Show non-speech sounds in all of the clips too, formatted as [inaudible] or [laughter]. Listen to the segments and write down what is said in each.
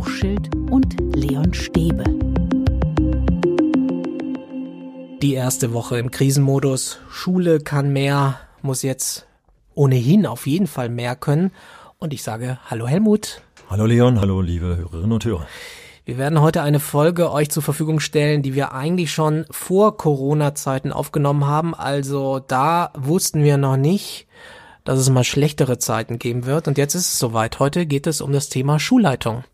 Hochschild und Leon Stäbe. Die erste Woche im Krisenmodus. Schule kann mehr, muss jetzt ohnehin auf jeden Fall mehr können. Und ich sage Hallo Helmut. Hallo Leon, hallo liebe Hörerinnen und Hörer. Wir werden heute eine Folge euch zur Verfügung stellen, die wir eigentlich schon vor Corona-Zeiten aufgenommen haben. Also da wussten wir noch nicht, dass es mal schlechtere Zeiten geben wird. Und jetzt ist es soweit. Heute geht es um das Thema Schulleitung.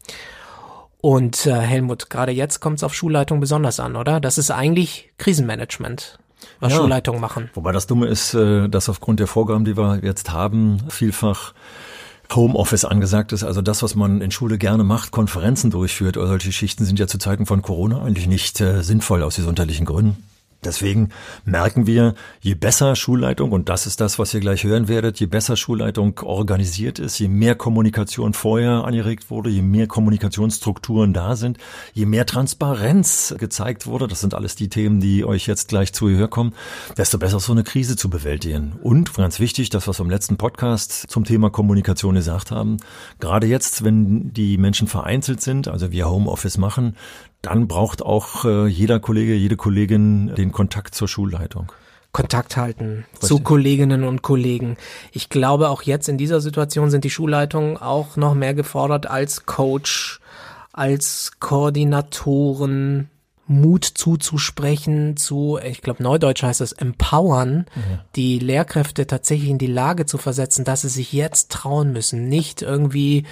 Und äh, Helmut, gerade jetzt kommt es auf Schulleitung besonders an, oder? Das ist eigentlich Krisenmanagement was ja, Schulleitungen machen. Wobei das Dumme ist, äh, dass aufgrund der Vorgaben, die wir jetzt haben, vielfach Homeoffice angesagt ist, also das, was man in Schule gerne macht, Konferenzen durchführt oder solche Schichten sind ja zu Zeiten von Corona eigentlich nicht äh, sinnvoll aus gesundheitlichen Gründen. Deswegen merken wir, je besser Schulleitung, und das ist das, was ihr gleich hören werdet, je besser Schulleitung organisiert ist, je mehr Kommunikation vorher angeregt wurde, je mehr Kommunikationsstrukturen da sind, je mehr Transparenz gezeigt wurde, das sind alles die Themen, die euch jetzt gleich zu Gehör kommen, desto besser so eine Krise zu bewältigen. Und ganz wichtig, das, was wir im letzten Podcast zum Thema Kommunikation gesagt haben, gerade jetzt, wenn die Menschen vereinzelt sind, also wir Homeoffice machen, dann braucht auch äh, jeder Kollege, jede Kollegin den Kontakt zur Schulleitung. Kontakt halten Richtig. zu Kolleginnen und Kollegen. Ich glaube, auch jetzt in dieser Situation sind die Schulleitungen auch noch mehr gefordert als Coach, als Koordinatoren, Mut zuzusprechen, zu, ich glaube, Neudeutsch heißt es, empowern, ja. die Lehrkräfte tatsächlich in die Lage zu versetzen, dass sie sich jetzt trauen müssen. Nicht irgendwie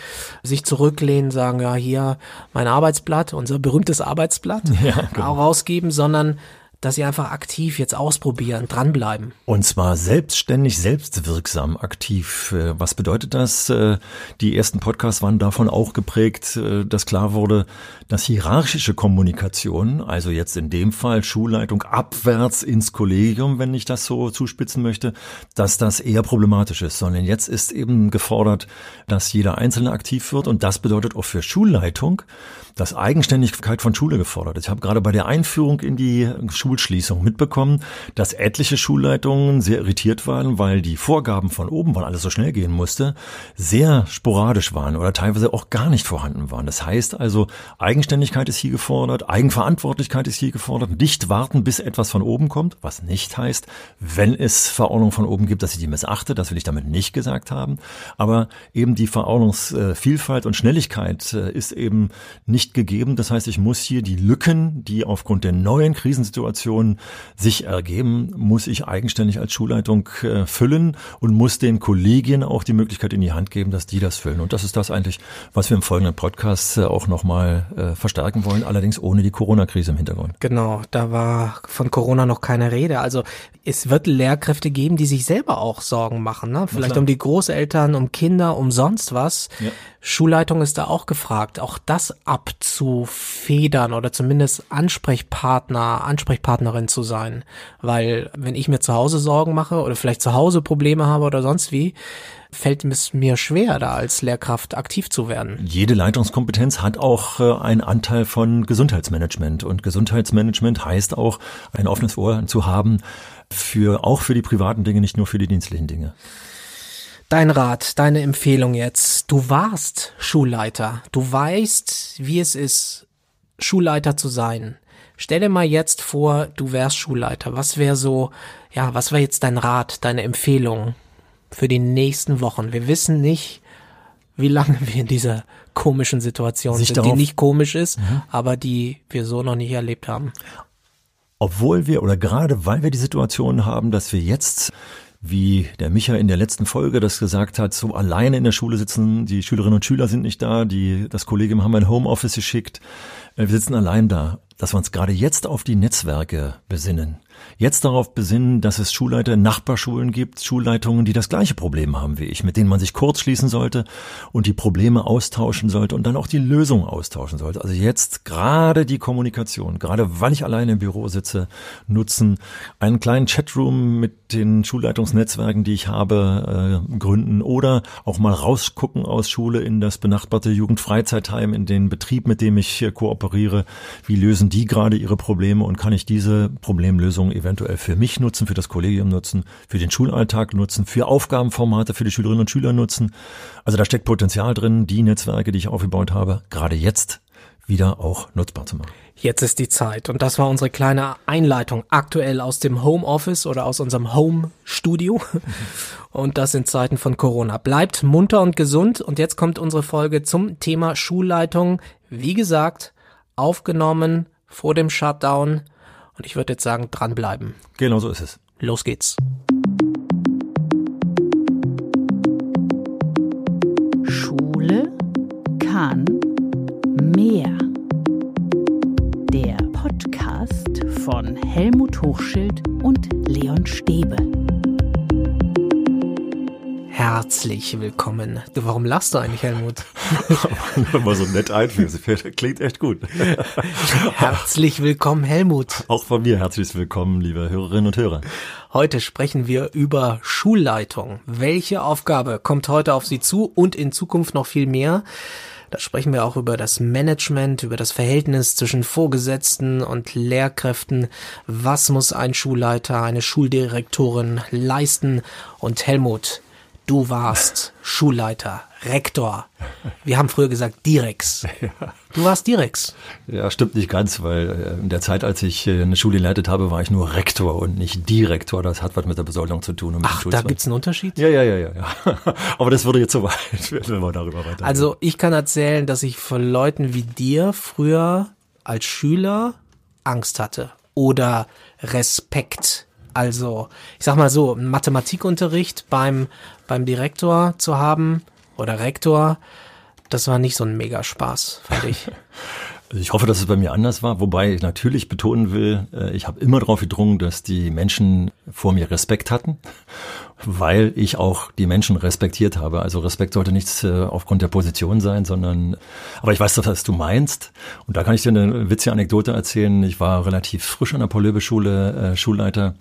sich zurücklehnen, sagen, ja, hier mein Arbeitsblatt, unser berühmtes Arbeitsblatt, ja, genau. rausgeben, sondern dass sie einfach aktiv jetzt ausprobieren, dranbleiben. Und zwar selbstständig, selbstwirksam aktiv. Äh, was bedeutet das? Äh, die ersten Podcasts waren davon auch geprägt, äh, dass klar wurde, dass hierarchische Kommunikation, also jetzt in dem Fall Schulleitung abwärts ins Kollegium, wenn ich das so zuspitzen möchte, dass das eher problematisch ist, sondern jetzt ist eben gefordert, dass jeder Einzelne aktiv wird und das bedeutet auch für Schulleitung, dass Eigenständigkeit von Schule gefordert ist. Ich habe gerade bei der Einführung in die Schulschließung mitbekommen, dass etliche Schulleitungen sehr irritiert waren, weil die Vorgaben von oben, weil alles so schnell gehen musste, sehr sporadisch waren oder teilweise auch gar nicht vorhanden waren. Das heißt also, Eigenständigkeit ist hier gefordert, Eigenverantwortlichkeit ist hier gefordert, nicht warten, bis etwas von oben kommt, was nicht heißt, wenn es Verordnungen von oben gibt, dass ich die missachte, das will ich damit nicht gesagt haben, aber eben die Verordnungsvielfalt und Schnelligkeit äh, ist eben nicht nicht gegeben. Das heißt, ich muss hier die Lücken, die aufgrund der neuen Krisensituation sich ergeben, muss ich eigenständig als Schulleitung äh, füllen und muss den Kollegien auch die Möglichkeit in die Hand geben, dass die das füllen. Und das ist das eigentlich, was wir im folgenden Podcast äh, auch nochmal äh, verstärken wollen, allerdings ohne die Corona-Krise im Hintergrund. Genau, da war von Corona noch keine Rede. Also es wird Lehrkräfte geben, die sich selber auch Sorgen machen. Ne? Vielleicht um die Großeltern, um Kinder, um sonst was. Ja. Schulleitung ist da auch gefragt, auch das abzufedern oder zumindest Ansprechpartner, Ansprechpartnerin zu sein. Weil wenn ich mir zu Hause Sorgen mache oder vielleicht zu Hause Probleme habe oder sonst wie, fällt es mir schwer, da als Lehrkraft aktiv zu werden. Jede Leitungskompetenz hat auch äh, einen Anteil von Gesundheitsmanagement. Und Gesundheitsmanagement heißt auch, ein offenes Ohr zu haben für, auch für die privaten Dinge, nicht nur für die dienstlichen Dinge. Dein Rat, deine Empfehlung jetzt. Du warst Schulleiter. Du weißt, wie es ist, Schulleiter zu sein. Stell dir mal jetzt vor, du wärst Schulleiter. Was wäre so, ja, was wäre jetzt dein Rat, deine Empfehlung für die nächsten Wochen? Wir wissen nicht, wie lange wir in dieser komischen Situation Sich sind, die nicht komisch ist, mhm. aber die wir so noch nicht erlebt haben. Obwohl wir oder gerade weil wir die Situation haben, dass wir jetzt wie der Micha in der letzten Folge das gesagt hat, so alleine in der Schule sitzen, die Schülerinnen und Schüler sind nicht da, die, das Kollegium haben ein Homeoffice geschickt, wir sitzen allein da, dass wir uns gerade jetzt auf die Netzwerke besinnen. Jetzt darauf besinnen, dass es Schulleiter Nachbarschulen gibt, Schulleitungen, die das gleiche Problem haben wie ich, mit denen man sich kurz schließen sollte und die Probleme austauschen sollte und dann auch die Lösung austauschen sollte. Also jetzt gerade die Kommunikation, gerade weil ich alleine im Büro sitze, nutzen, einen kleinen Chatroom mit den Schulleitungsnetzwerken, die ich habe, äh, gründen oder auch mal rausgucken aus Schule in das benachbarte Jugendfreizeitheim, in den Betrieb, mit dem ich kooperiere. Wie lösen die gerade ihre Probleme und kann ich diese Problemlösung eventuell für mich nutzen, für das Kollegium nutzen, für den Schulalltag nutzen, für Aufgabenformate für die Schülerinnen und Schüler nutzen. Also da steckt Potenzial drin, die Netzwerke, die ich aufgebaut habe, gerade jetzt wieder auch nutzbar zu machen. Jetzt ist die Zeit und das war unsere kleine Einleitung aktuell aus dem Homeoffice oder aus unserem Home Studio. [laughs] Und das in Zeiten von Corona. Bleibt munter und gesund und jetzt kommt unsere Folge zum Thema Schulleitung. Wie gesagt, aufgenommen vor dem Shutdown und ich würde jetzt sagen, dranbleiben. Genau so ist es. Los geht's. Schule kann mehr. Der Podcast von Helmut Hochschild und Leon Stäbe. Herzlich willkommen. Du, warum lachst du eigentlich, Helmut? [laughs] Mal so nett einführen. Klingt echt gut. [laughs] Herzlich willkommen, Helmut. Auch von mir herzlich willkommen, liebe Hörerinnen und Hörer. Heute sprechen wir über Schulleitung. Welche Aufgabe kommt heute auf Sie zu und in Zukunft noch viel mehr? Da sprechen wir auch über das Management, über das Verhältnis zwischen Vorgesetzten und Lehrkräften. Was muss ein Schulleiter, eine Schuldirektorin leisten? Und Helmut, Du warst Schulleiter, Rektor. Wir haben früher gesagt Direx. [laughs] Du warst Direx. Ja, stimmt nicht ganz, weil äh, in der Zeit, als ich äh, eine Schule geleitet habe, war ich nur Rektor und nicht Direktor. Das hat was mit der Besoldung zu tun. Ach, da gibt's einen Unterschied? Ja, ja, ja, ja, ja. [laughs] Aber das würde jetzt so weit, wenn wir darüber weiter. Also ich kann erzählen, dass ich vor Leuten wie dir früher als Schüler Angst hatte oder Respekt also, ich sag mal so, Mathematikunterricht beim, beim Direktor zu haben oder Rektor, das war nicht so ein Mega-Spaß, fand ich. [laughs] Also ich hoffe, dass es bei mir anders war, wobei ich natürlich betonen will, äh, ich habe immer darauf gedrungen, dass die Menschen vor mir Respekt hatten weil ich auch die Menschen respektiert habe. Also Respekt sollte nichts äh, aufgrund der Position sein, sondern, aber ich weiß, was du meinst. Und da kann ich dir eine witzige Anekdote erzählen. Ich war relativ frisch an der Paul-Löbe-Schule, äh, Schulleiter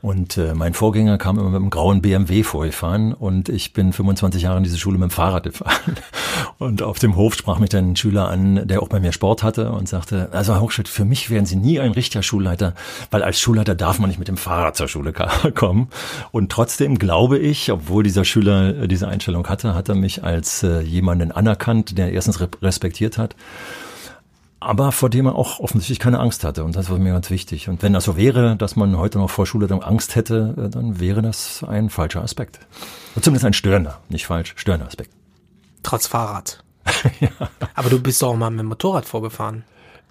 und äh, mein Vorgänger kam immer mit einem grauen BMW vorgefahren und ich bin 25 Jahre in diese Schule mit dem Fahrrad gefahren. [laughs] Und auf dem Hof sprach mich dann ein Schüler an, der auch bei mir Sport hatte und sagte, also Herr Hochschild, für mich wären Sie nie ein richtiger Schulleiter, weil als Schulleiter darf man nicht mit dem Fahrrad zur Schule [laughs] kommen. Und trotzdem glaube ich, obwohl dieser Schüler äh, diese Einstellung hatte, hat er mich als äh, jemanden anerkannt, der erstens respektiert hat aber vor dem er auch offensichtlich keine Angst hatte. Und das war mir ganz wichtig. Und wenn das so wäre, dass man heute noch vor Schulleitung Angst hätte, äh, dann wäre das ein falscher Aspekt. Und zumindest ein störender, nicht falsch, störender Aspekt. Trotz Fahrrad. [laughs] ja. Aber du bist doch auch mal mit dem Motorrad vorgefahren.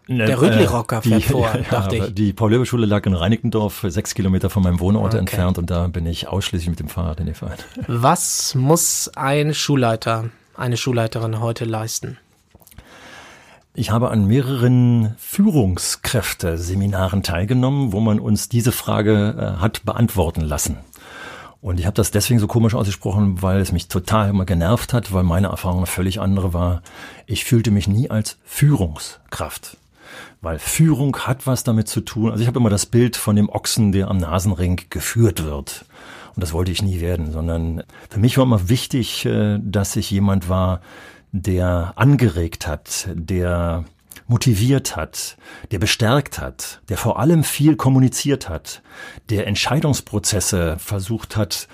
Ne, Der Rüttli-Rocker fährt die, vor, [laughs] dachte ich. Die Paul-Löbe-Schule lag in Reinickendorf, sechs Kilometer von meinem Wohnort okay. entfernt und da bin ich ausschließlich mit dem Fahrrad hingefahren. [laughs] Was muss ein Schulleiter, eine Schulleiterin heute leisten? Ich habe an mehreren Führungskräfte-Seminaren teilgenommen, wo man uns diese Frage äh, hat beantworten lassen. Und ich habe das deswegen so komisch ausgesprochen, weil es mich total immer genervt hat, weil meine Erfahrung eine völlig andere war. Ich fühlte mich nie als Führungskraft. Weil Führung hat was damit zu tun. Also ich habe immer das Bild von dem Ochsen, der am Nasenring geführt wird. Und das wollte ich nie werden, sondern für mich war immer wichtig, äh, dass ich jemand war, der angeregt hat, der motiviert hat, der bestärkt hat, der vor allem viel kommuniziert hat, der Entscheidungsprozesse versucht hat,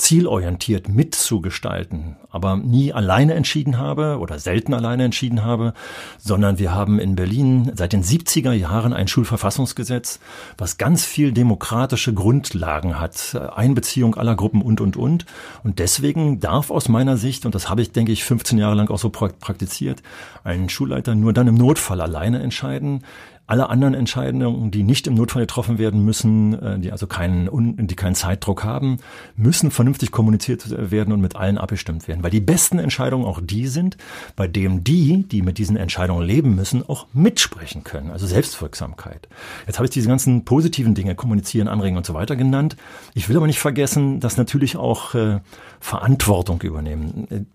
zielorientiert mitzugestalten, aber nie alleine entschieden habe oder selten alleine entschieden habe, sondern wir haben in Berlin seit den 70er Jahren ein Schulverfassungsgesetz, was ganz viel demokratische Grundlagen hat, Einbeziehung aller Gruppen und, und, und. Und deswegen darf aus meiner Sicht, und das habe ich, denke ich, 15 Jahre lang auch so praktiziert, ein Schulleiter nur dann im Notfall alleine entscheiden, alle anderen Entscheidungen, die nicht im Notfall getroffen werden müssen, äh, die also keinen, die keinen Zeitdruck haben, müssen vernünftig kommuniziert werden und mit allen abgestimmt werden. Weil die besten Entscheidungen auch die sind, bei denen die, die mit diesen Entscheidungen leben müssen, auch mitsprechen können. Also Selbstwirksamkeit. Jetzt habe ich diese ganzen positiven Dinge, kommunizieren, anregen und so weiter genannt. Ich will aber nicht vergessen, dass natürlich auch äh, Verantwortung übernehmen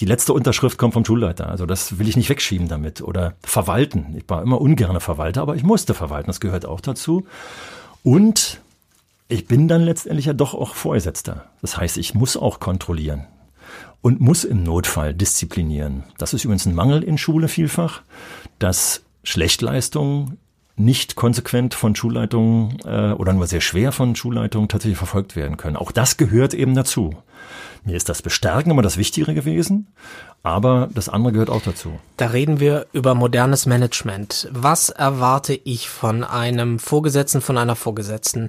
die letzte Unterschrift kommt vom Schulleiter. Also das will ich nicht wegschieben damit. Oder verwalten. Ich war immer ungerne Verwalter, aber ich musste verwalten. Das gehört auch dazu. Und ich bin dann letztendlich ja doch auch Vorgesetzter. Das heißt, ich muss auch kontrollieren und muss im Notfall disziplinieren. Das ist übrigens ein Mangel in Schule vielfach, dass Schlechtleistungen nicht konsequent von Schulleitungen äh, oder nur sehr schwer von Schulleitungen tatsächlich verfolgt werden können. Auch das gehört eben dazu. Mir ist das Bestärken immer das Wichtigere gewesen, aber das andere gehört auch dazu. Da reden wir über modernes Management. Was erwarte ich von einem Vorgesetzten, von einer Vorgesetzten?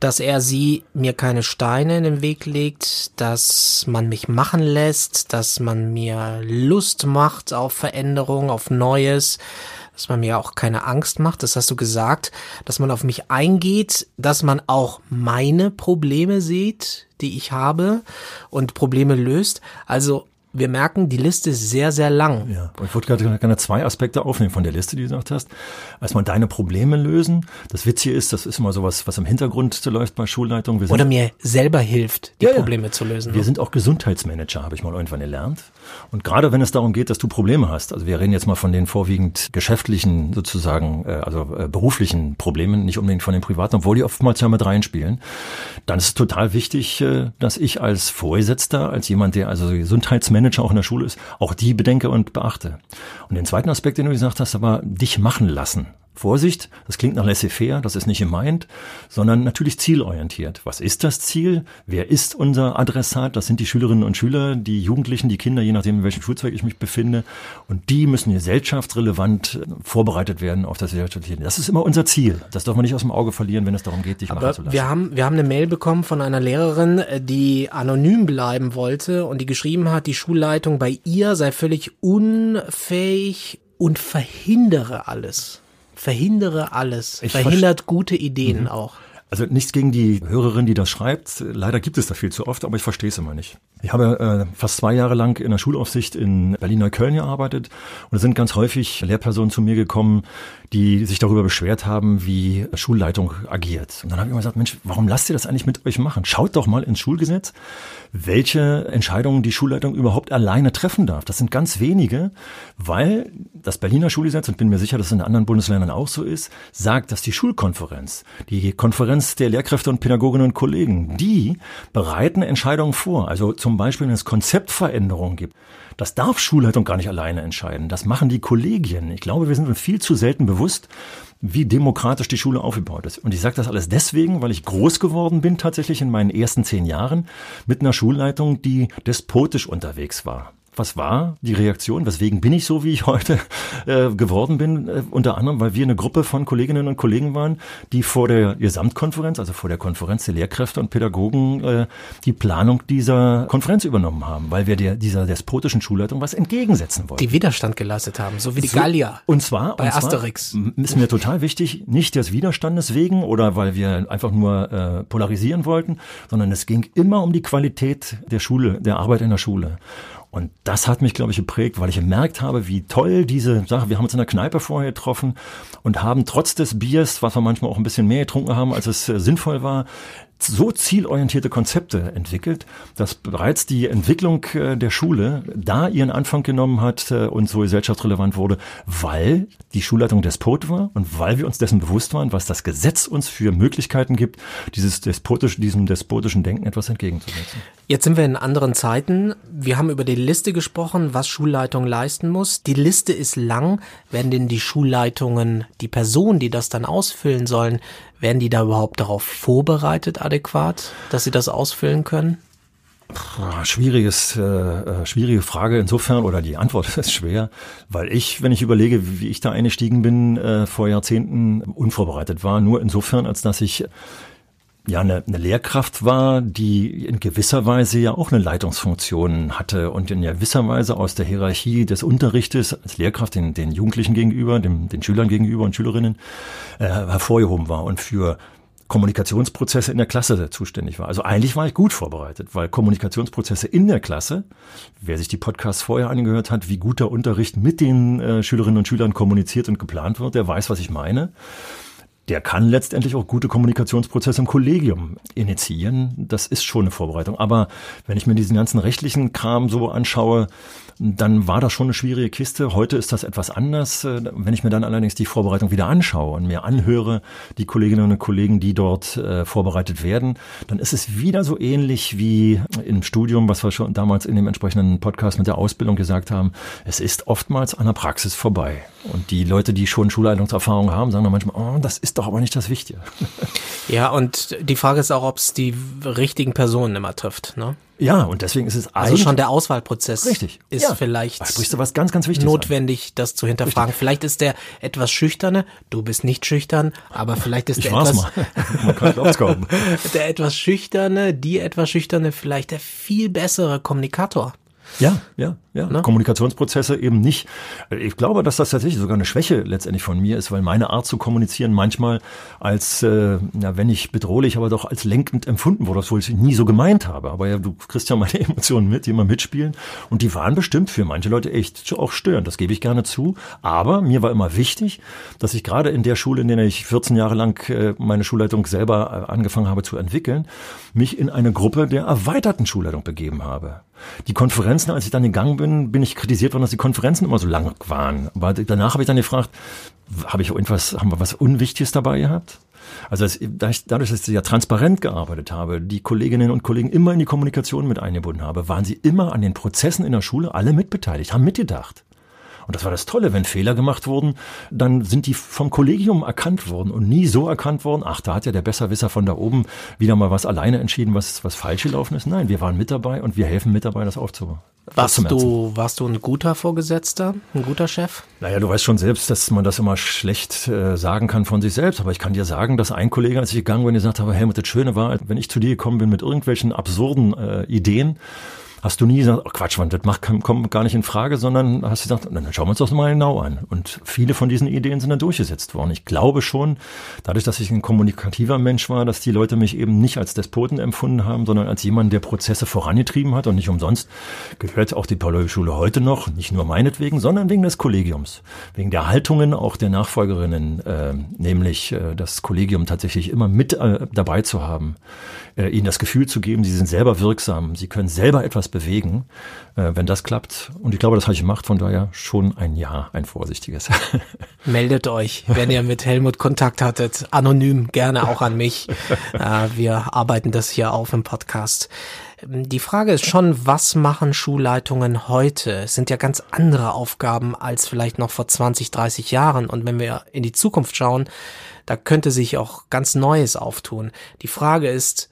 Dass er sie mir keine Steine in den Weg legt, dass man mich machen lässt, dass man mir Lust macht auf Veränderung, auf Neues, dass man mir auch keine Angst macht, das hast du gesagt, dass man auf mich eingeht, dass man auch meine Probleme sieht, die ich habe und Probleme löst. Also wir merken, die Liste ist sehr, sehr lang. Ja, ich wollte gerade gerne zwei Aspekte aufnehmen von der Liste, die du gesagt hast. Erstmal deine Probleme lösen. Das Witzige ist, das ist immer sowas, was im Hintergrund läuft bei Schulleitungen. Oder mir selber hilft, die ja, Probleme ja. zu lösen. Wir sind auch Gesundheitsmanager, habe ich mal irgendwann gelernt. Und gerade wenn es darum geht, dass du Probleme hast, also wir reden jetzt mal von den vorwiegend geschäftlichen sozusagen, äh, also äh, beruflichen Problemen, nicht unbedingt von den privaten, obwohl die oftmals ja mit reinspielen, dann ist es total wichtig, äh, dass ich als Vorgesetzter, als jemand, der also Gesundheitsmanager auch in der Schule ist, auch die bedenke und beachte. Und den zweiten Aspekt, den du gesagt hast, aber dich machen lassen. Vorsicht, das klingt nach laissez-faire, das ist nicht gemeint, sondern natürlich zielorientiert. Was ist das Ziel? Wer ist unser Adressat? Das sind die Schülerinnen und Schüler, die Jugendlichen, die Kinder, je nachdem, in welchem Schulzweig ich mich befinde. Und die müssen gesellschaftsrelevant vorbereitet werden auf das gesellschaftliche. Das ist immer unser Ziel. Das darf man nicht aus dem Auge verlieren, wenn es darum geht, dich Aber machen zu lassen. Wir haben, wir haben eine Mail bekommen von einer Lehrerin, die anonym bleiben wollte und die geschrieben hat, die Schulleitung bei ihr sei völlig unfähig und verhindere alles verhindere alles, ich verhindert gute Ideen mhm. auch. Also nichts gegen die Hörerin, die das schreibt. Leider gibt es das viel zu oft, aber ich verstehe es immer nicht. Ich habe äh, fast zwei Jahre lang in der Schulaufsicht in Berlin-Neukölln gearbeitet und es sind ganz häufig Lehrpersonen zu mir gekommen, die sich darüber beschwert haben, wie Schulleitung agiert. Und dann habe ich immer gesagt, Mensch, warum lasst ihr das eigentlich mit euch machen? Schaut doch mal ins Schulgesetz, welche Entscheidungen die Schulleitung überhaupt alleine treffen darf. Das sind ganz wenige, weil das Berliner Schulgesetz, und bin mir sicher, dass es in anderen Bundesländern auch so ist, sagt, dass die Schulkonferenz, die Konferenz der Lehrkräfte und Pädagoginnen und Kollegen, die bereiten Entscheidungen vor. Also zum Beispiel, wenn es Konzeptveränderungen gibt, das darf Schulleitung gar nicht alleine entscheiden. Das machen die Kollegien. Ich glaube, wir sind uns viel zu selten bewusst, wie demokratisch die Schule aufgebaut ist. Und ich sage das alles deswegen, weil ich groß geworden bin tatsächlich in meinen ersten zehn Jahren mit einer Schulleitung, die despotisch unterwegs war. Was war die Reaktion? Weswegen bin ich so, wie ich heute äh, geworden bin? Äh, unter anderem, weil wir eine Gruppe von Kolleginnen und Kollegen waren, die vor der Gesamtkonferenz, also vor der Konferenz der Lehrkräfte und Pädagogen, äh, die Planung dieser Konferenz übernommen haben, weil wir der, dieser despotischen Schulleitung was entgegensetzen wollten. Die Widerstand geleistet haben, so wie die so, Gallier. Und zwar bei und zwar Asterix. Ist mir total wichtig, nicht des Widerstandes wegen oder weil wir einfach nur äh, polarisieren wollten, sondern es ging immer um die Qualität der Schule, der Arbeit in der Schule. Und das hat mich, glaube ich, geprägt, weil ich gemerkt habe, wie toll diese Sache, wir haben uns in der Kneipe vorher getroffen und haben trotz des Biers, was wir manchmal auch ein bisschen mehr getrunken haben, als es äh, sinnvoll war, so zielorientierte Konzepte entwickelt, dass bereits die Entwicklung äh, der Schule da ihren Anfang genommen hat äh, und so gesellschaftsrelevant wurde, weil die Schulleitung Despot war und weil wir uns dessen bewusst waren, was das Gesetz uns für Möglichkeiten gibt, dieses despotisch, diesem despotischen Denken etwas entgegenzusetzen. Jetzt sind wir in anderen Zeiten. Wir haben über die Liste gesprochen, was Schulleitung leisten muss. Die Liste ist lang. Werden denn die Schulleitungen, die Personen, die das dann ausfüllen sollen, werden die da überhaupt darauf vorbereitet adäquat, dass sie das ausfüllen können? Schwieriges, äh, äh, schwierige Frage insofern, oder die Antwort [laughs] ist schwer, weil ich, wenn ich überlege, wie ich da eingestiegen bin, äh, vor Jahrzehnten unvorbereitet war, nur insofern, als dass ich ja eine, eine Lehrkraft war, die in gewisser Weise ja auch eine Leitungsfunktion hatte und in gewisser Weise aus der Hierarchie des Unterrichtes als Lehrkraft den, den Jugendlichen gegenüber, dem, den Schülern gegenüber und Schülerinnen äh, hervorgehoben war und für Kommunikationsprozesse in der Klasse zuständig war. Also eigentlich war ich gut vorbereitet, weil Kommunikationsprozesse in der Klasse, wer sich die Podcasts vorher angehört hat, wie guter Unterricht mit den äh, Schülerinnen und Schülern kommuniziert und geplant wird, der weiß, was ich meine der kann letztendlich auch gute Kommunikationsprozesse im Kollegium initiieren. Das ist schon eine Vorbereitung. Aber wenn ich mir diesen ganzen rechtlichen Kram so anschaue, dann war das schon eine schwierige Kiste. Heute ist das etwas anders. Äh, wenn ich mir dann allerdings die Vorbereitung wieder anschaue und mir anhöre, die Kolleginnen und Kollegen, die dort äh, vorbereitet werden, dann ist es wieder so ähnlich wie im Studium, was wir schon damals in dem entsprechenden Podcast mit der Ausbildung gesagt haben. Es ist oftmals an der Praxis vorbei. Und die Leute, die schon Schulleitungserfahrung haben, sagen dann manchmal, oh, das ist doch aber nicht das Wichtige. Ja, und die Frage ist auch, ob es die richtigen Personen immer trifft. Ne? Ja, und deswegen ist es also schon der Auswahlprozess richtig, ist ja. vielleicht sprichst du was ganz, ganz Wichtiges notwendig, an. das zu hinterfragen. Richtig. Vielleicht ist der etwas schüchterne, du bist nicht schüchtern, aber vielleicht ist ich der etwas, [laughs] Man kann [laughs] der etwas schüchterne, die etwas schüchterne, vielleicht der viel bessere Kommunikator. Ja, ja, ja. Ne? Kommunikationsprozesse eben nicht. Ich glaube, dass das tatsächlich sogar eine Schwäche letztendlich von mir ist, weil meine Art zu kommunizieren manchmal als, äh, ja, wenn nicht bedrohlich, aber doch als lenkend empfunden wurde, obwohl ich nie so gemeint habe. Aber ja, du kriegst ja meine [laughs] Emotionen mit, die immer mitspielen. Und die waren bestimmt für manche Leute echt auch störend. Das gebe ich gerne zu. Aber mir war immer wichtig, dass ich gerade in der Schule, in der ich 14 Jahre lang äh, meine Schulleitung selber äh, angefangen habe zu entwickeln, mich in eine Gruppe der erweiterten Schulleitung begeben habe. Die Konferenzen, als ich dann gegangen bin, bin ich kritisiert worden, dass die Konferenzen immer so lang waren. Aber danach habe ich dann gefragt, habe ich irgendwas, haben wir was Unwichtiges dabei gehabt? Also dadurch, dass ich ja transparent gearbeitet habe, die Kolleginnen und Kollegen immer in die Kommunikation mit eingebunden habe, waren sie immer an den Prozessen in der Schule alle mitbeteiligt, haben mitgedacht. Und das war das Tolle, wenn Fehler gemacht wurden, dann sind die vom Kollegium erkannt worden und nie so erkannt worden, ach, da hat ja der Besserwisser von da oben wieder mal was alleine entschieden, was, was falsch gelaufen ist. Nein, wir waren mit dabei und wir helfen mit dabei, das aufzubauen. Warst du, warst du ein guter Vorgesetzter, ein guter Chef? Naja, du weißt schon selbst, dass man das immer schlecht äh, sagen kann von sich selbst. Aber ich kann dir sagen, dass ein Kollege, als ich gegangen bin, gesagt habe, Helmut, das Schöne war, wenn ich zu dir gekommen bin mit irgendwelchen absurden äh, Ideen, hast du nie gesagt, oh Quatsch, man, das macht, kommt gar nicht in Frage, sondern hast gesagt, dann schauen wir uns das mal genau an. Und viele von diesen Ideen sind dann durchgesetzt worden. Ich glaube schon, dadurch, dass ich ein kommunikativer Mensch war, dass die Leute mich eben nicht als Despoten empfunden haben, sondern als jemand, der Prozesse vorangetrieben hat. Und nicht umsonst gehört auch die Paul-Schule heute noch, nicht nur meinetwegen, sondern wegen des Kollegiums, wegen der Haltungen auch der Nachfolgerinnen, äh, nämlich äh, das Kollegium tatsächlich immer mit äh, dabei zu haben, äh, ihnen das Gefühl zu geben, sie sind selber wirksam, sie können selber etwas bewegen, äh, wenn das klappt. Und ich glaube, das habe ich gemacht, von daher schon ein Ja, ein vorsichtiges. [laughs] Meldet euch, wenn ihr mit Helmut Kontakt hattet, anonym, gerne auch an mich. Äh, wir arbeiten das hier auf im Podcast. Die Frage ist schon, was machen Schulleitungen heute? Es sind ja ganz andere Aufgaben als vielleicht noch vor 20, 30 Jahren. Und wenn wir in die Zukunft schauen, da könnte sich auch ganz Neues auftun. Die Frage ist,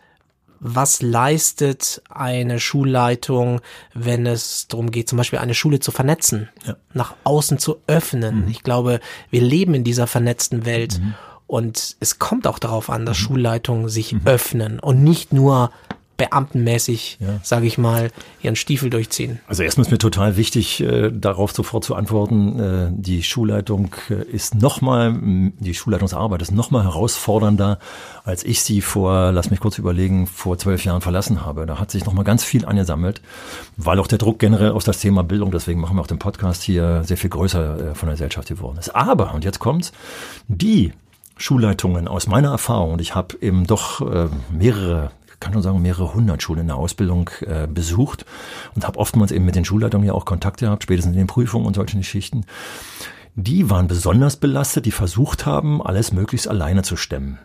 was leistet eine Schulleitung, wenn es darum geht, zum Beispiel eine Schule zu vernetzen, ja. nach außen zu öffnen. Mhm. Ich glaube, wir leben in dieser vernetzten Welt. Mhm. Und es kommt auch darauf an, dass mhm. Schulleitungen sich mhm. öffnen und nicht nur beamtenmäßig, ja. sage ich mal, ihren Stiefel durchziehen. Also erstmal ist mir total wichtig, äh, darauf sofort zu antworten. Äh, die Schulleitung ist nochmal, die Schulleitungsarbeit ist nochmal herausfordernder, als ich sie vor, lass mich kurz überlegen, vor zwölf Jahren verlassen habe. Da hat sich nochmal ganz viel angesammelt, weil auch der Druck generell aus das Thema Bildung, deswegen machen wir auch den Podcast hier sehr viel größer äh, von der Gesellschaft geworden ist. Aber, und jetzt kommt's, die Schulleitungen aus meiner Erfahrung, und ich habe eben doch äh, mehrere kann schon sagen, mehrere hundert Schulen in der Ausbildung äh, besucht und habe oftmals eben mit den Schulleitungen ja auch Kontakt gehabt, spätestens in den Prüfungen und solchen Geschichten. Die waren besonders belastet, die versucht haben, alles möglichst alleine zu stemmen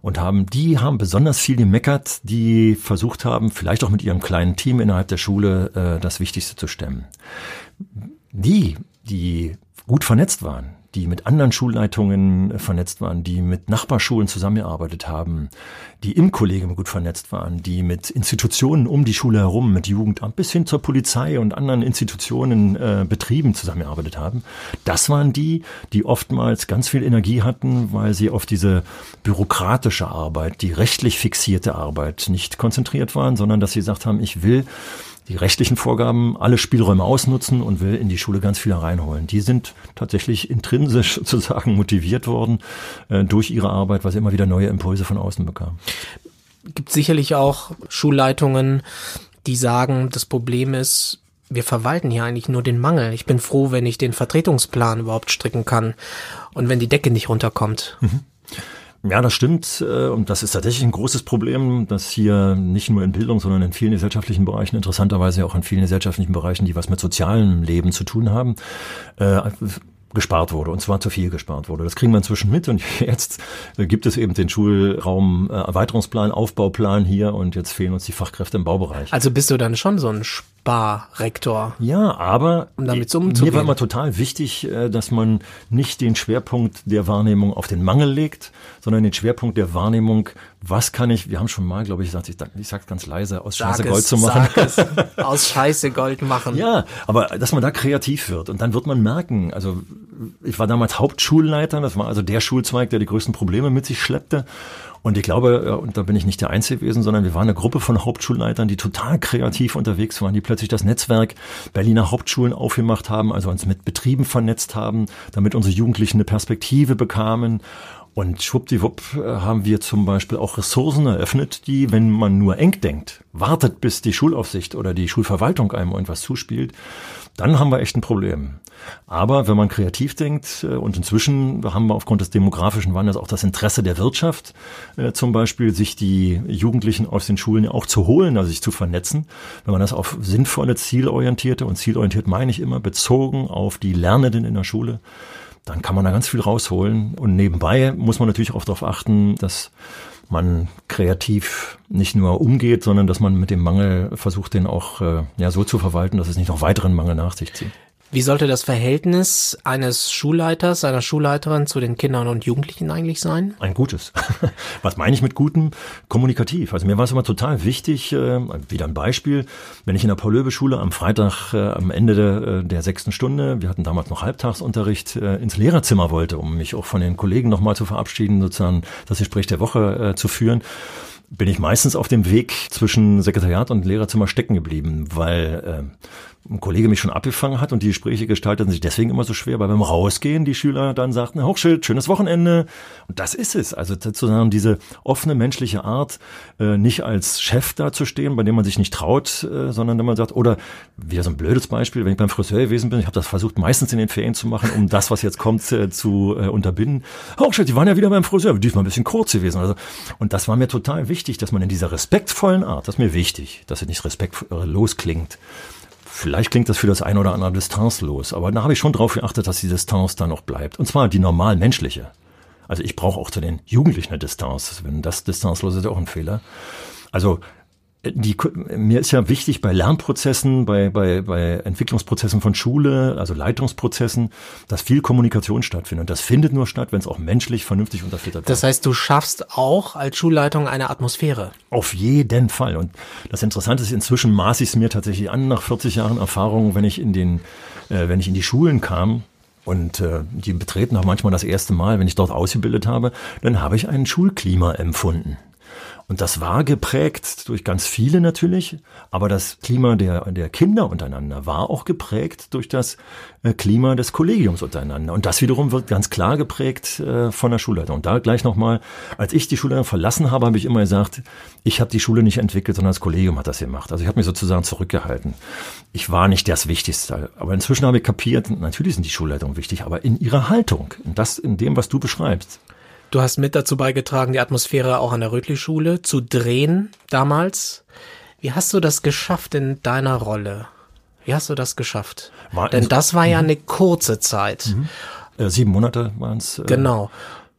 und haben, die haben besonders viel gemeckert, die versucht haben, vielleicht auch mit ihrem kleinen Team innerhalb der Schule äh, das Wichtigste zu stemmen. Die, die gut vernetzt waren, die mit anderen Schulleitungen äh, vernetzt waren, die mit Nachbarschulen zusammengearbeitet haben, die im Kollegium gut vernetzt waren, die mit Institutionen um die Schule herum, mit Jugendamt bis hin zur Polizei und anderen Institutionen, äh, Betrieben zusammengearbeitet haben. Das waren die, die oftmals ganz viel Energie hatten, weil sie auf diese bürokratische Arbeit, die rechtlich fixierte Arbeit nicht konzentriert waren, sondern dass sie gesagt haben, ich will die rechtlichen Vorgaben alle Spielräume ausnutzen und will in die Schule ganz viel reinholen. Die sind tatsächlich intrinsisch [laughs] sozusagen motiviert worden äh, durch ihre Arbeit, weil sie immer wieder neue Impulse von außen bekamen. Gibt sicherlich auch Schulleitungen, die sagen, das Problem ist, wir verwalten hier eigentlich nur den Mangel. Ich bin froh, wenn ich den Vertretungsplan überhaupt stricken kann und wenn die Decke nicht runterkommt. Mhm. Ja, das stimmt. Äh, und das ist tatsächlich ein großes Problem, dass hier nicht nur in Bildung, sondern in vielen gesellschaftlichen Bereichen, interessanterweise auch in vielen gesellschaftlichen Bereichen, die was mit sozialem Leben zu tun haben, äh, gespart wurde und zwar zu viel gespart wurde. Das kriegen wir inzwischen mit und [laughs] jetzt gibt es eben den Schulraum Erweiterungsplan, Aufbauplan hier und jetzt fehlen uns die Fachkräfte im Baubereich. Also bist du dann schon so ein Barrektor. Ja, aber um damit mir war immer total wichtig, äh, dass man nicht den Schwerpunkt der Wahrnehmung auf den Mangel legt, sondern den Schwerpunkt der Wahrnehmung, was kann ich, wir haben schon mal, glaube ich, gesagt, ich, ich sag's ganz leise, aus Scheiße Gold zu machen. Es, [laughs] aus Scheiße Gold machen. Ja, aber dass man da kreativ wird und dann wird man merken, also ich war damals Hauptschulleiter, das war also der Schulzweig, der die größten Probleme mit sich schleppte. Und ich glaube, und da bin ich nicht der Einzige gewesen, sondern wir waren eine Gruppe von Hauptschulleitern, die total kreativ unterwegs waren, die plötzlich das Netzwerk Berliner Hauptschulen aufgemacht haben, also uns mit Betrieben vernetzt haben, damit unsere Jugendlichen eine Perspektive bekamen. Und schwuppdiwupp äh, haben wir zum Beispiel auch Ressourcen eröffnet, die, wenn man nur eng denkt, wartet, bis die Schulaufsicht oder die Schulverwaltung einem irgendwas zuspielt, dann haben wir echt ein Problem. Aber wenn man kreativ denkt, äh, und inzwischen haben wir aufgrund des demografischen Wandels auch das Interesse der Wirtschaft, äh, zum Beispiel sich die Jugendlichen aus den Schulen auch zu holen, also sich zu vernetzen, wenn man das auf sinnvolle, zielorientierte, und zielorientiert meine ich immer, bezogen auf die Lernenden in der Schule, dann kann man da ganz viel rausholen. Und nebenbei muss man natürlich auch darauf achten, dass man kreativ nicht nur umgeht, sondern dass man mit dem Mangel versucht, den auch äh, ja, so zu verwalten, dass es nicht noch weiteren Mangel nach sich zieht. Wie sollte das Verhältnis eines Schulleiters, einer Schulleiterin zu den Kindern und Jugendlichen eigentlich sein? Ein gutes. [laughs] Was meine ich mit gutem? Kommunikativ. Also mir war es immer total wichtig, äh, wieder ein Beispiel, wenn ich in der Paul-Löbe-Schule am Freitag äh, am Ende der, äh, der sechsten Stunde, wir hatten damals noch Halbtagsunterricht, ins Lehrerzimmer wollte, um mich auch von den Kollegen nochmal zu verabschieden, sozusagen das Gespräch der Woche zu führen, bin ich meistens auf dem Weg zwischen Sekretariat und Lehrerzimmer stecken geblieben, weil äh, ein Kollege mich schon abgefangen hat und die Gespräche gestalteten sich deswegen immer so schwer, weil beim Rausgehen die Schüler dann sagten, Hochschild, schönes Wochenende. Und das ist es. Also sozusagen diese offene menschliche Art, äh, nicht als Chef dazustehen, bei dem man sich nicht traut, äh, sondern wenn man sagt, oder wieder so ein blödes Beispiel, wenn ich beim Friseur gewesen bin, ich habe das versucht meistens in den Ferien zu machen, um das, was jetzt kommt, äh, zu unterbinden. Hochschild, die waren ja wieder beim Friseur, diesmal ein bisschen kurz gewesen. Also, und das war mir total wichtig, dass man in dieser respektvollen Art, das ist mir wichtig, dass es nicht respektlos klingt, Vielleicht klingt das für das eine oder andere distanzlos, aber da habe ich schon darauf geachtet, dass die Distanz da noch bleibt. Und zwar die normal menschliche. Also ich brauche auch zu den Jugendlichen eine Distanz. Wenn das distanzlos ist, ist auch ein Fehler. Also die, mir ist ja wichtig bei Lernprozessen, bei, bei, bei Entwicklungsprozessen von Schule, also Leitungsprozessen, dass viel Kommunikation stattfindet. Und das findet nur statt, wenn es auch menschlich vernünftig unterfüttert wird. Das heißt, du schaffst auch als Schulleitung eine Atmosphäre. Auf jeden Fall. Und das Interessante ist, inzwischen maß ich es mir tatsächlich an, nach 40 Jahren Erfahrung, wenn ich in den, äh, wenn ich in die Schulen kam, und äh, die betreten auch manchmal das erste Mal, wenn ich dort ausgebildet habe, dann habe ich ein Schulklima empfunden. Und das war geprägt durch ganz viele natürlich, aber das Klima der, der Kinder untereinander war auch geprägt durch das äh, Klima des Kollegiums untereinander. Und das wiederum wird ganz klar geprägt äh, von der Schulleitung. Und da gleich nochmal, als ich die Schulleitung verlassen habe, habe ich immer gesagt, ich habe die Schule nicht entwickelt, sondern das Kollegium hat das gemacht. Also ich habe mich sozusagen zurückgehalten. Ich war nicht das Wichtigste. Aber inzwischen habe ich kapiert, natürlich sind die Schulleitungen wichtig, aber in ihrer Haltung, in, das, in dem, was du beschreibst. Du hast mit dazu beigetragen, die Atmosphäre auch an der Rötli-Schule zu drehen damals. Wie hast du das geschafft in deiner Rolle? Wie hast du das geschafft? War Denn das war ja mhm. eine kurze Zeit. Mhm. Äh, sieben Monate waren es. Äh, genau.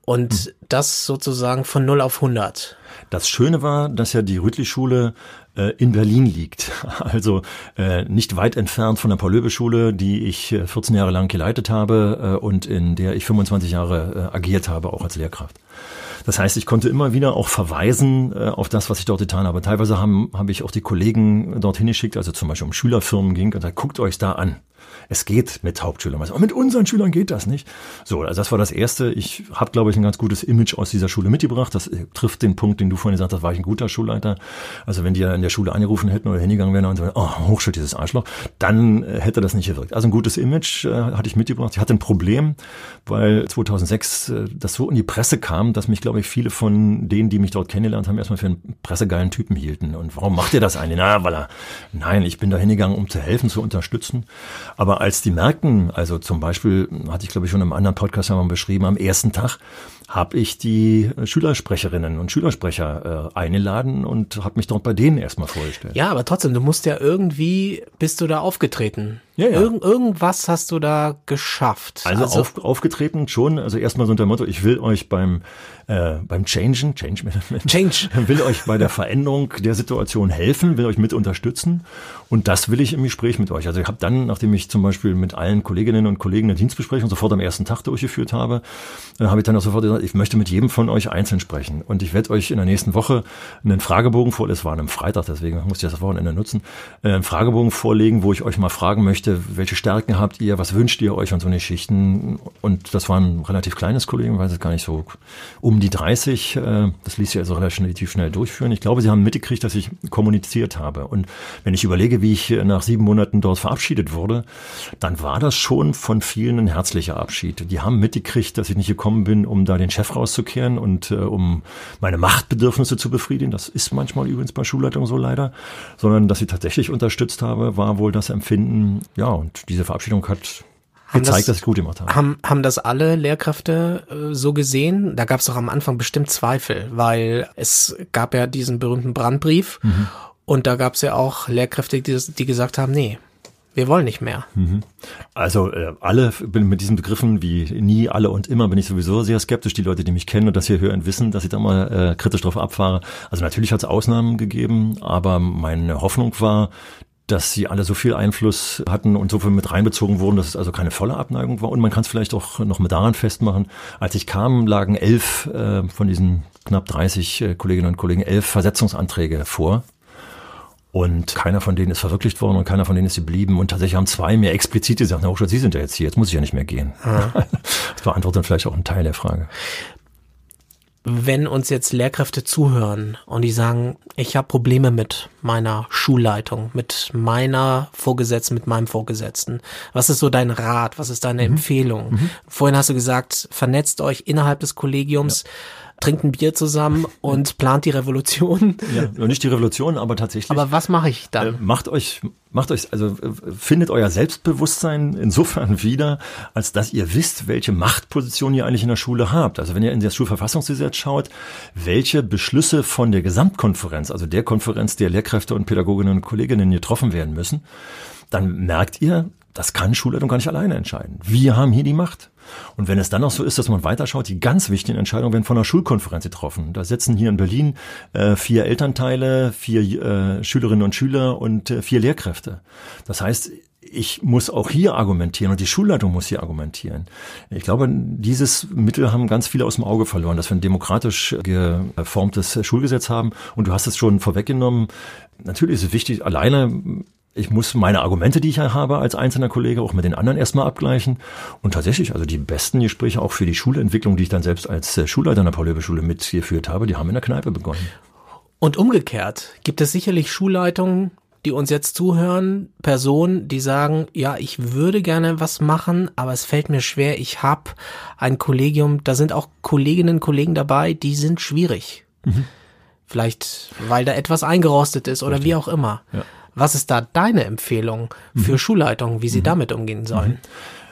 Und mhm. das sozusagen von 0 auf 100. Das Schöne war, dass ja die Rüttli-Schule äh, in Berlin liegt. [laughs] Also äh, nicht weit entfernt von der Paul-Löbe-Schule, die ich 14 äh, Jahre lang geleitet habe äh, und in der ich 25 Jahre äh, agiert habe, auch als Lehrkraft. Das heißt, ich konnte immer wieder auch verweisen äh, auf das, was ich dort getan habe. Teilweise haben, habe ich auch die Kollegen dorthin geschickt, also zum Beispiel um Schülerfirmen ging und gesagt, guckt euch da an es geht mit Hauptschülern. Aber mit unseren Schülern geht das nicht. So, also das war das Erste. Ich habe, glaube ich, ein ganz gutes Image aus dieser Schule mitgebracht. Das äh, trifft den Punkt, den du vorhin gesagt hast, war ich ein guter Schulleiter. Also wenn die ja in der Schule angerufen hätten oder hingegangen wären und so, oh, Hochschuld, dieses Arschloch, dann äh, hätte das nicht gewirkt. Also ein gutes Image äh, hatte ich mitgebracht. Ich hatte ein Problem, weil 2006 äh, das so in die Presse kam, kam, dass mich, glaube ich, viele von denen, die mich dort kennengelernt haben, erstmal für einen pressegeilen Typen hielten. Und warum macht ihr das eigentlich? Na, weil er, nein, ich bin da hingegangen, um zu helfen, zu unterstützen. Aber als die merkten, also zum Beispiel, hatte ich, glaube ich, schon im anderen Podcast einmal beschrieben, am ersten Tag, habe ich die Schülersprecherinnen und Schülersprecher äh, eingeladen und habe mich dort bei denen erstmal vorgestellt. Ja, aber trotzdem, du musst ja irgendwie, bist du da aufgetreten. Ja, ja. Irgend, irgendwas hast du da geschafft. Also, also auf, aufgetreten schon, also erstmal so unter dem Motto, ich will euch beim, äh, beim Changen, Change Management, Change. [laughs] will euch bei der Veränderung der Situation helfen, will euch mit unterstützen und das will ich im Gespräch mit euch. Also ich habe dann, nachdem ich zum Beispiel mit allen Kolleginnen und Kollegen eine Dienstbesprechung sofort am ersten Tag durchgeführt habe, äh, habe ich dann auch sofort gesagt, ich möchte mit jedem von euch einzeln sprechen und ich werde euch in der nächsten Woche einen Fragebogen vor, es war an einem Freitag, deswegen musste ich das Wochenende nutzen, äh, einen Fragebogen vorlegen, wo ich euch mal fragen möchte, möchte, welche Stärken habt ihr, was wünscht ihr euch und so eine Schichten. Und das war ein relativ kleines Kollegium, weiß es gar nicht so, um die 30. Äh, das ließ sich also relativ schnell durchführen. Ich glaube, sie haben mitgekriegt, dass ich kommuniziert habe. Und wenn ich überlege, wie ich nach sieben Monaten dort verabschiedet wurde, dann war das schon von vielen ein herzlicher Abschied. Die haben mitgekriegt, dass ich nicht gekommen bin, um da den Chef rauszukehren und äh, um meine Machtbedürfnisse zu befriedigen. Das ist manchmal übrigens bei Schulleitungen so leider, sondern dass ich tatsächlich unterstützt habe, war wohl das Empfinden, ja, und diese Verabschiedung hat haben gezeigt, das, dass ich gut gemacht habe. Haben, haben das alle Lehrkräfte äh, so gesehen? Da gab es doch am Anfang bestimmt Zweifel, weil es gab ja diesen berühmten Brandbrief mhm. und da gab es ja auch Lehrkräfte, die, die gesagt haben, nee, wir wollen nicht mehr. Mhm. Also äh, alle bin mit diesen Begriffen wie nie, alle und immer bin ich sowieso sehr skeptisch. Die Leute, die mich kennen und das hier hören, wissen, dass ich da mal äh, kritisch drauf abfahre. Also natürlich hat es Ausnahmen gegeben, aber meine Hoffnung war, dass sie alle so viel Einfluss hatten und so viel mit reinbezogen wurden, dass es also keine volle Abneigung war. Und man kann es vielleicht auch noch mit daran festmachen. Als ich kam, lagen elf äh, von diesen knapp 30 äh, Kolleginnen und Kollegen elf Versetzungsanträge vor. Und keiner von denen ist verwirklicht worden und keiner von denen ist geblieben. Und tatsächlich haben zwei mir explizit gesagt, na Hochschule, Sie sind ja jetzt hier, jetzt muss ich ja nicht mehr gehen. Ja. [laughs] Das beantwortet vielleicht auch einen Teil der Frage wenn uns jetzt Lehrkräfte zuhören und die sagen, ich habe Probleme mit meiner Schulleitung, mit meiner Vorgesetzten, mit meinem Vorgesetzten. Was ist so dein Rat? Was ist deine mhm. Empfehlung? Mhm. Vorhin hast du gesagt, vernetzt euch innerhalb des Kollegiums. Ja trinkt ein Bier zusammen [laughs] und plant die Revolution. Ja, nicht die Revolution, aber tatsächlich. Aber was mache ich dann? Äh, macht euch, macht euch, also äh, findet euer Selbstbewusstsein insofern [laughs] wieder, als dass ihr wisst, welche Machtposition ihr eigentlich in der Schule habt. Also wenn ihr in das Schulverfassungsgesetz schaut, welche Beschlüsse von der Gesamtkonferenz, also der Konferenz der Lehrkräfte und Pädagoginnen und Kolleginnen getroffen werden müssen, dann merkt ihr, das kann Schulleitung gar nicht alleine entscheiden. Wir haben hier die Macht. Und wenn es dann noch so ist, dass man weiterschaut, die ganz wichtigen Entscheidungen werden von der Schulkonferenz getroffen. Da sitzen hier in Berlin äh, vier Elternteile, vier äh, Schülerinnen und Schüler und äh, vier Lehrkräfte. Das heißt, ich muss auch hier argumentieren und die Schulleitung muss hier argumentieren. Ich glaube, dieses Mittel haben ganz viele aus dem Auge verloren, dass wir ein demokratisch geformtes Schulgesetz haben. Und du hast es schon vorweggenommen. Natürlich ist es wichtig, alleine ich muss meine Argumente, die ich habe als einzelner Kollege, auch mit den anderen erstmal abgleichen. Und tatsächlich, also die besten Gespräche auch für die Schulentwicklung, die ich dann selbst als äh, Schulleiter der Paul-Löbe-Schule mitgeführt habe, die haben in der Kneipe begonnen. Und umgekehrt gibt es sicherlich Schulleitungen, die uns jetzt zuhören, Personen, die sagen, ja, ich würde gerne was machen, aber es fällt mir schwer, ich habe ein Kollegium, da sind auch Kolleginnen und Kollegen dabei, die sind schwierig. Mhm. Vielleicht, weil da etwas eingerostet ist oder Richtig. wie auch immer. Ja. Was ist da deine Empfehlung für mhm. Schulleitungen, wie sie mhm. damit umgehen sollen? Mhm.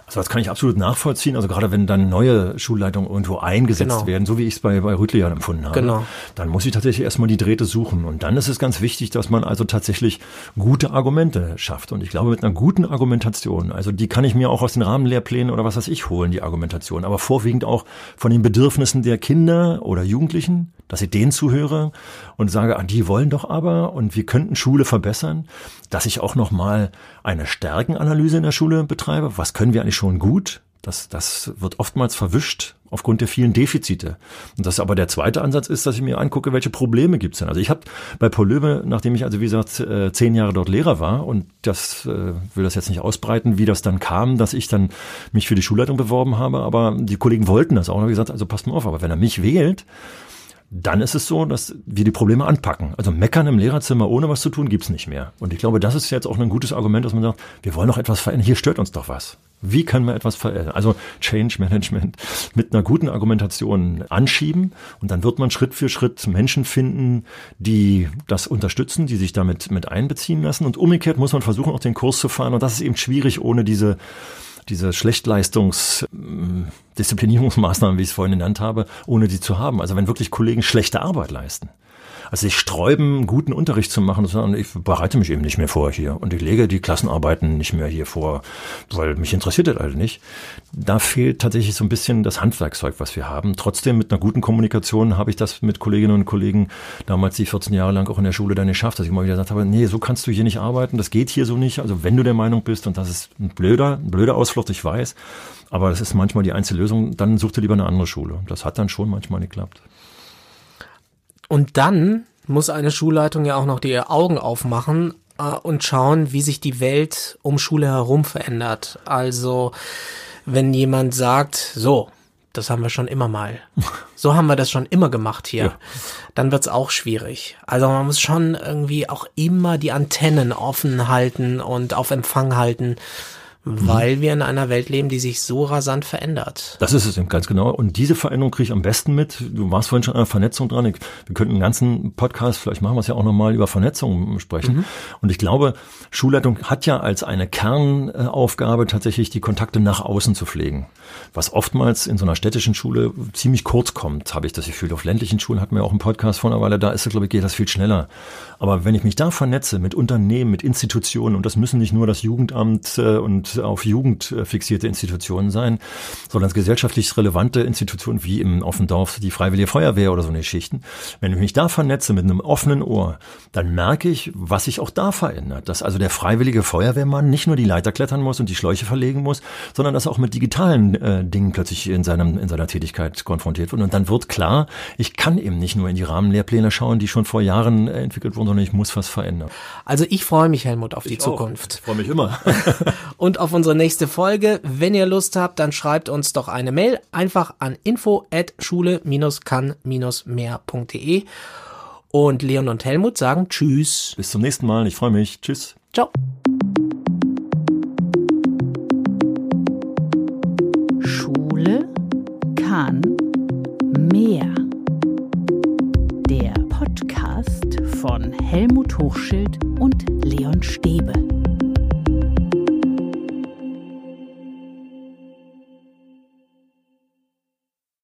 Also das kann ich absolut nachvollziehen. Also gerade wenn dann neue Schulleitungen irgendwo eingesetzt genau. werden, so wie ich es bei, bei Rüttlian empfunden habe, genau. dann muss ich tatsächlich erstmal die Drähte suchen. Und dann ist es ganz wichtig, dass man also tatsächlich gute Argumente schafft. Und ich glaube, mit einer guten Argumentation, also die kann ich mir auch aus den Rahmenlehrplänen oder was weiß ich holen, die Argumentation, aber vorwiegend auch von den Bedürfnissen der Kinder oder Jugendlichen, dass ich denen zuhöre und sage, ah, die wollen doch aber und wir könnten Schule verbessern, dass ich auch nochmal eine Stärkenanalyse in der Schule betreibe. Was können wir eigentlich schon gut? Das, das wird oftmals verwischt aufgrund der vielen Defizite. Und das aber der zweite Ansatz ist, dass ich mir angucke, welche Probleme gibt's denn. Also ich habe bei Paul Löwe, nachdem ich also wie gesagt äh, zehn Jahre dort Lehrer war und das äh, will das jetzt nicht ausbreiten, wie das dann kam, dass ich dann mich für die Schulleitung beworben habe, aber die Kollegen wollten das auch. Und habe gesagt, also passt mal auf, aber wenn er mich wählt, dann ist es so, dass wir die Probleme anpacken. Also meckern im Lehrerzimmer ohne was zu tun gibt's nicht mehr. Und ich glaube, das ist jetzt auch ein gutes Argument, dass man sagt, wir wollen noch etwas verändern. Hier stört uns doch was. Wie kann man etwas verändern? Also Change Management [laughs] mit einer guten Argumentation anschieben und dann wird man Schritt für Schritt Menschen finden, die das unterstützen, die sich damit mit einbeziehen lassen und umgekehrt muss man versuchen, auch den Kurs zu fahren und das ist eben schwierig ohne diese diese Schlechtleistungs-Disziplinierungsmaßnahmen, wie ich es vorhin genannt habe, ohne die zu haben. Also wenn wirklich Kollegen schlechte Arbeit leisten also sich sträuben, guten Unterricht zu machen, sondern ich bereite mich eben nicht mehr vor hier und ich lege die Klassenarbeiten nicht mehr hier vor, weil mich interessiert das halt nicht. Da fehlt tatsächlich so ein bisschen das Handwerkszeug, was wir haben. Trotzdem mit einer guten Kommunikation habe ich das mit Kolleginnen und Kollegen damals die 14 Jahre lang auch in der Schule dann geschafft, dass ich mal wieder gesagt habe, nee, so kannst du hier nicht arbeiten, das geht hier so nicht. Also wenn du der Meinung bist, und das ist ein blöder, ein blöder Ausflucht, ich weiß, aber das ist manchmal die einzige Lösung, dann such dir lieber eine andere Schule. Das hat dann schon manchmal geklappt. Und dann muss eine Schulleitung ja auch noch die Augen aufmachen äh, und schauen, wie sich die Welt um Schule herum verändert. Also, wenn jemand sagt, so, das haben wir schon immer mal. [laughs] So haben wir das schon immer gemacht hier. Ja. Dann wird's auch schwierig. Also man muss schon irgendwie auch immer die Antennen offen halten und auf Empfang halten. Weil wir in einer Welt leben, die sich so rasant verändert. Das ist es eben ganz genau. Und diese Veränderung kriege ich am besten mit. Du warst vorhin schon an der Vernetzung dran. wir könnten einen ganzen Podcast, vielleicht machen wir es ja auch nochmal über Vernetzung sprechen. Mhm. Und ich glaube, Schulleitung hat ja als eine Kernaufgabe tatsächlich die Kontakte nach außen zu pflegen. Was oftmals in so einer städtischen Schule ziemlich kurz kommt, habe ich das Gefühl. Auf ländlichen Schulen hatten wir auch einen Podcast vor einer Weile, da ist es, glaube ich, geht das viel schneller. Aber wenn ich mich da vernetze mit Unternehmen, mit Institutionen, und das müssen nicht nur das Jugendamt äh, und auf Jugend fixierte Institutionen sein, sondern gesellschaftlich relevante Institutionen wie im Offendorf die Freiwillige Feuerwehr oder so eine Geschichten. Wenn ich mich da vernetze mit einem offenen Ohr, dann merke ich, was sich auch da verändert. Dass also der freiwillige Feuerwehrmann nicht nur die Leiter klettern muss und die Schläuche verlegen muss, sondern dass er auch mit digitalen äh, Dingen plötzlich in, seinem, in seiner Tätigkeit konfrontiert wird. Und dann wird klar, ich kann eben nicht nur in die Rahmenlehrpläne schauen, die schon vor Jahren äh, entwickelt wurden, sondern ich muss was verändern. Also ich freue mich, Helmut, auf ich die auch. Zukunft. Ich freue mich immer. [laughs] [laughs] und auf unsere nächste Folge. Wenn ihr Lust habt, dann schreibt uns doch eine Mail einfach an info at schule-kann-mehr.de. Und Leon und Helmut sagen Tschüss. Bis zum nächsten Mal. Ich freue mich. Tschüss. Ciao. Schule kann mehr. Der Podcast von Helmut Hochschild und Leon Stäbe.